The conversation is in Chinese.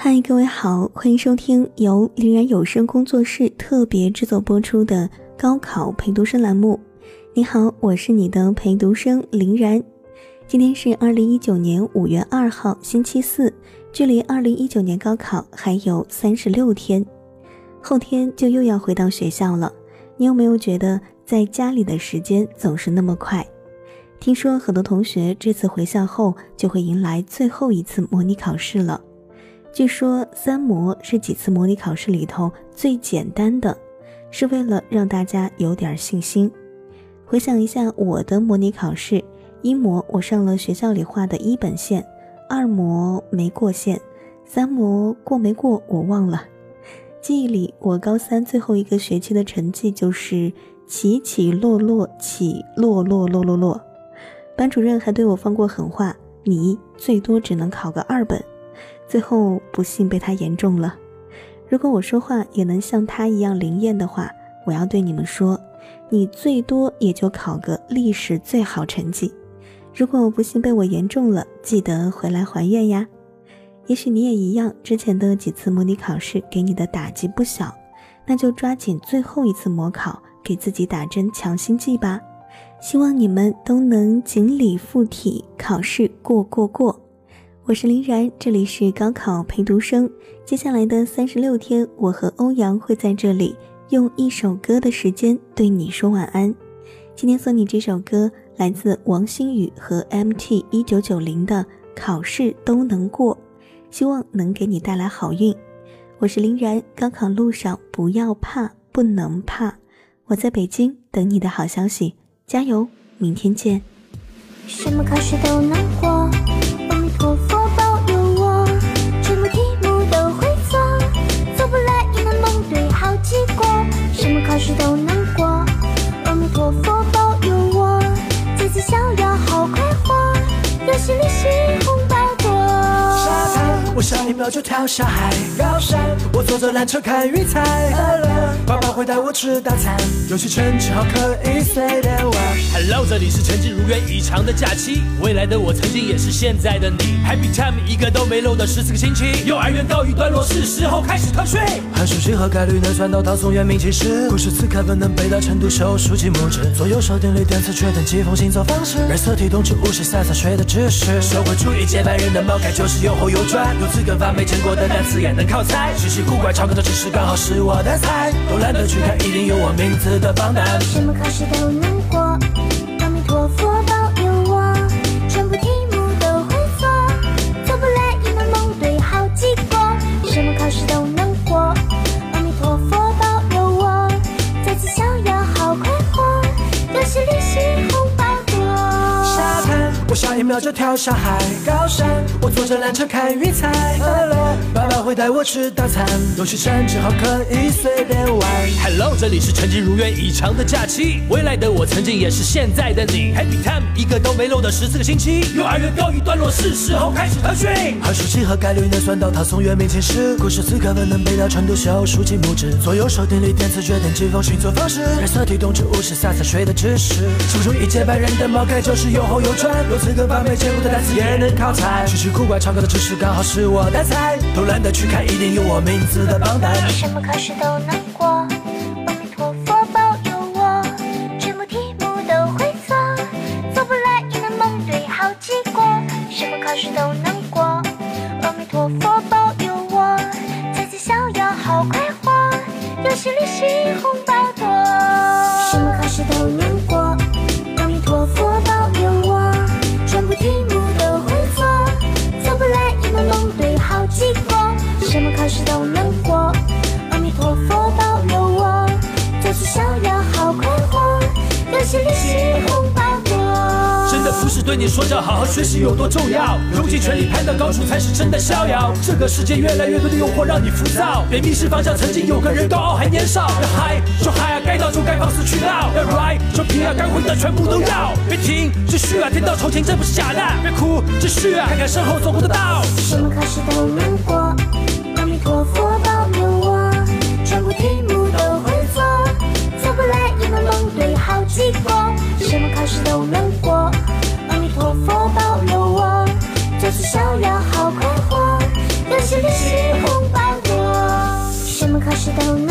嗨，各位好，欢迎收听由林然有声工作室特别制作播出的高考陪读生栏目。你好，我是你的陪读生林然。今天是二零一九年五月二号，星期四，距离二零一九年高考还有三十六天，后天就又要回到学校了。你有没有觉得在家里的时间总是那么快？听说很多同学这次回校后就会迎来最后一次模拟考试了。据说三模是几次模拟考试里头最简单的，是为了让大家有点信心。回想一下我的模拟考试，一模我上了学校里画的一本线，二模没过线，三模过没过我忘了。记忆里我高三最后一个学期的成绩就是起起落落起落落落落落，班主任还对我放过狠话，你最多只能考个二本。最后不幸被他言中了。如果我说话也能像他一样灵验的话，我要对你们说，你最多也就考个历史最好成绩。如果不幸被我言中了，记得回来还愿呀。也许你也一样，之前的几次模拟考试给你的打击不小，那就抓紧最后一次模考，给自己打针强心剂吧。希望你们都能锦鲤附体，考试过过过。我是林然，这里是高考陪读生。接下来的三十六天，我和欧阳会在这里用一首歌的时间对你说晚安。今天送你这首歌，来自王心宇和 MT 一九九零的《考试都能过》，希望能给你带来好运。我是林然，高考路上不要怕，不能怕。我在北京等你的好消息，加油！明天见。什么考试都能过，我下一秒就跳下海高山，我坐着缆车看云彩。爸爸会带我吃大餐，游戏成绩好可以随便玩。Hello，这里是成绩如愿以偿的假期，未来的我曾经也是现在的你。Happy time，一个都没漏的十四个星期。幼儿园告一段落，是时候开始特训。函数几何概率能算到唐宋元明清时，故事此刻本能背到程度，手书记拇指。左右手定理电磁确等季风行走方式，染色体动植物是洒洒水的知识。社会主义接班人的毛概就是又厚又专。字根发没见过的单词也能靠猜，稀奇古怪超高的知识刚好是我的菜，都懒得去看，一定有我名字的榜单。什么考试都能过，阿弥陀佛保佑我，全部题目都会做，做不来也能蒙对好几个。什么考试都能过，阿弥陀佛保佑我，再次逍遥好快活，游戏利息红包多。沙滩，我下一秒就跳下海高山。我坐着缆车看云彩，爸爸会带我吃大餐，游戏山只好可以随便玩。Hello，这里是成绩如愿以偿的假期，未来的我曾经也是现在的你。Happy time，一个都没漏的十四个星期。幼儿园告一段落，是时候开始特训。函数几何概率能算到唐宋元明清时，古诗词课文能背到程度，小数记拇指。左右手定律电磁决定季风星座方式，染色体动植物是洒洒水的知识。初中一接班人的毛概就是又厚又专，有资格把没见过的单词也能考猜。古怪超高的知识刚好是我的菜，都懒得去看，一定有我名字的榜单。什么考试都能过，阿弥陀佛保佑我，全部题目都会做，做不来也能蒙对好几个。什么考试都能过，阿弥陀佛保佑我，再次逍遥好快活，游戏利息游戏利息红包多。真的不是对你说着好好学习有多重要，用尽全力攀到高处才是真的逍遥。这个世界越来越多的诱惑让你浮躁，别迷失方向。曾经有个人高傲还年少，要嗨就嗨啊，该闹就该放肆去闹，要 right 就拼啊，该混的全部都要。别停，继续啊，天道酬勤真不是假的。别哭，继续啊，看看身后走过的道。什么考试都能过。极光什么考试都能过。阿弥陀佛保佑我这次逍遥好快活游戏旅行红包多什么考试都能